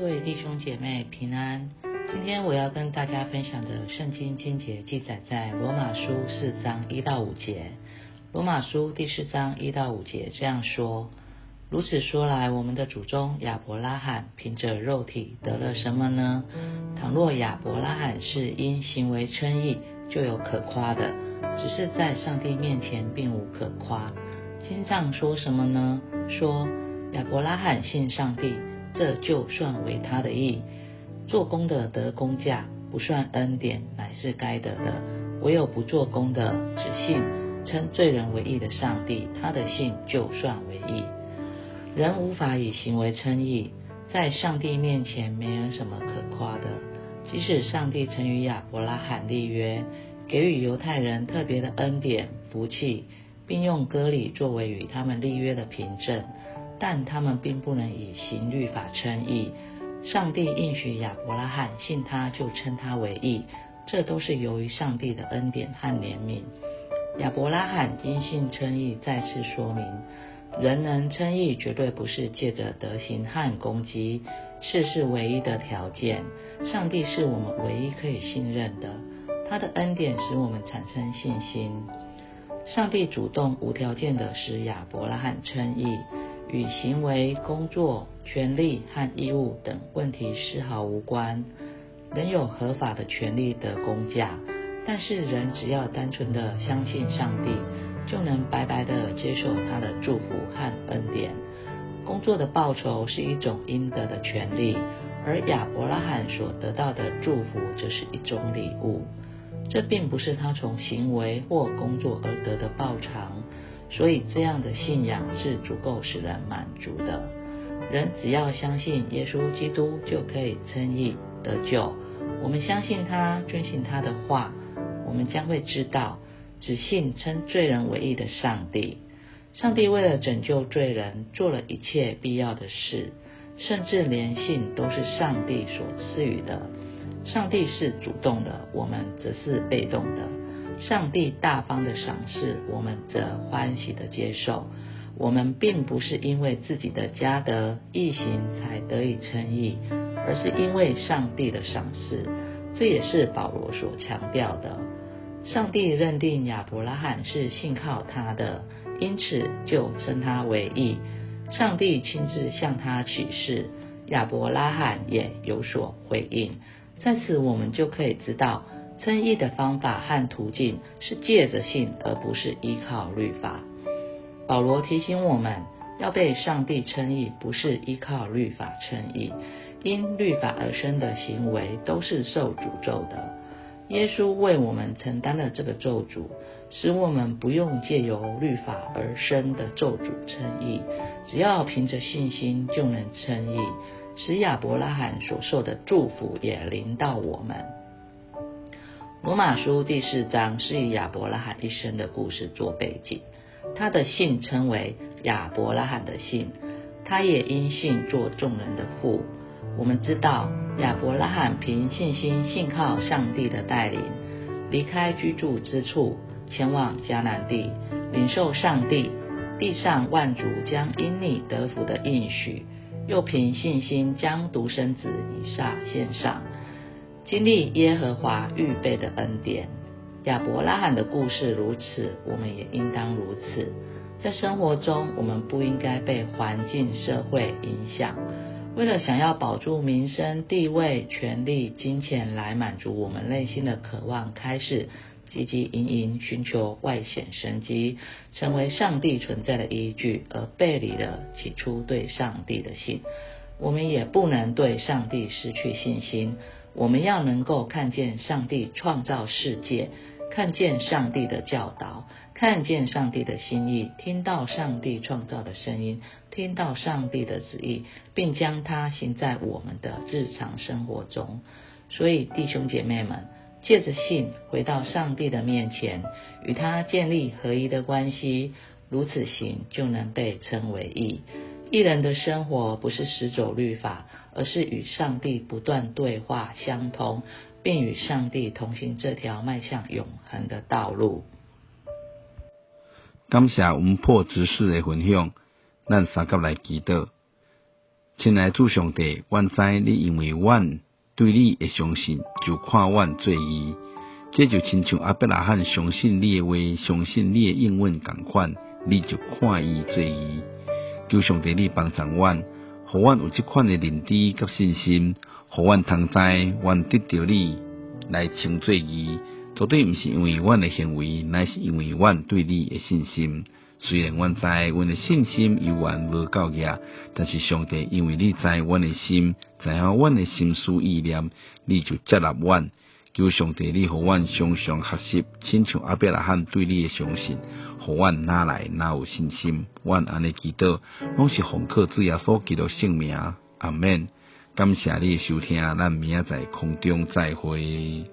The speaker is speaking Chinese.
各位弟兄姐妹平安。今天我要跟大家分享的圣经经节记载在罗马书四章一到五节。罗马书第四章一到五节这样说：如此说来，我们的祖宗亚伯拉罕凭着肉体得了什么呢？倘若亚伯拉罕是因行为称义，就有可夸的；只是在上帝面前并无可夸。经上说什么呢？说亚伯拉罕信上帝。这就算为他的义，做工的得工价，不算恩典，乃是该得的。唯有不做工的，只信称罪人为义的上帝，他的信就算为义。人无法以行为称义，在上帝面前没有什么可夸的。即使上帝曾与亚伯拉罕立约，给予犹太人特别的恩典福气，并用割礼作为与他们立约的凭证。但他们并不能以行律法称义。上帝应许亚伯拉罕信他，就称他为义，这都是由于上帝的恩典和怜悯。亚伯拉罕因信称义，再次说明，人能称义，绝对不是借着德行和攻击，是是唯一的条件。上帝是我们唯一可以信任的，他的恩典使我们产生信心。上帝主动无条件的使亚伯拉罕称义。与行为、工作、权利和义务等问题丝毫无关。人有合法的权利得工价，但是人只要单纯的相信上帝，就能白白的接受他的祝福和恩典。工作的报酬是一种应得的权利，而亚伯拉罕所得到的祝福则是一种礼物。这并不是他从行为或工作而得的报偿。所以，这样的信仰是足够使人满足的。人只要相信耶稣基督，就可以称义得救。我们相信他，遵信他的话，我们将会知道，只信称罪人为义的上帝。上帝为了拯救罪人，做了一切必要的事，甚至连信都是上帝所赐予的。上帝是主动的，我们则是被动的。上帝大方的赏赐，我们则欢喜的接受。我们并不是因为自己的家德义行才得以称义，而是因为上帝的赏赐。这也是保罗所强调的。上帝认定亚伯拉罕是信靠他的，因此就称他为义。上帝亲自向他启示，亚伯拉罕也有所回应。在此，我们就可以知道。称义的方法和途径是借着信，而不是依靠律法。保罗提醒我们要被上帝称义，不是依靠律法称义。因律法而生的行为都是受诅咒的。耶稣为我们承担了这个咒诅，使我们不用借由律法而生的咒诅称义，只要凭着信心就能称义，使亚伯拉罕所受的祝福也临到我们。罗马书第四章是以亚伯拉罕一生的故事做背景，他的姓称为亚伯拉罕的姓，他也因信做众人的父。我们知道亚伯拉罕凭信心信靠上帝的带领，离开居住之处，前往迦南地，领受上帝地上万族将因你得福的应许，又凭信心将独生子以撒献上。经历耶和华预备的恩典，亚伯拉罕的故事如此，我们也应当如此。在生活中，我们不应该被环境、社会影响，为了想要保住名声、地位、权力、金钱来满足我们内心的渴望，开始汲汲营营寻求外显神机，成为上帝存在的依据，而背离了起初对上帝的信。我们也不能对上帝失去信心。我们要能够看见上帝创造世界，看见上帝的教导，看见上帝的心意，听到上帝创造的声音，听到上帝的旨意，并将它行在我们的日常生活中。所以，弟兄姐妹们，借着信回到上帝的面前，与他建立合一的关系，如此行就能被称为义。一人的生活不是十走律法，而是与上帝不断对话相通，并与上帝同行这条迈向永恒的道路。感谢我们破执事的分享，咱三个来祈祷。亲爱的主上帝，阮知你因为阮对你的相信，就看阮做义。这就亲像阿伯拉罕相信你的话，相信你的应允共款，你就看伊做义。求上帝你帮助阮，互阮有即款诶认知甲信心，互阮通知，阮得到你来称做义。绝对毋是因为阮诶行为，乃是因为阮对你的信心。虽然阮知阮诶信心犹原无够额，但是上帝因为你知阮的心，知影阮诶心思意念，你就接纳阮。求上帝你互阮常常学习，亲像阿伯拉罕对你的相信，互阮哪来哪有信心。阮安尼祈祷，拢是奉靠主耶稣基督圣名。阿免。感谢你收听，咱明仔载空中再会。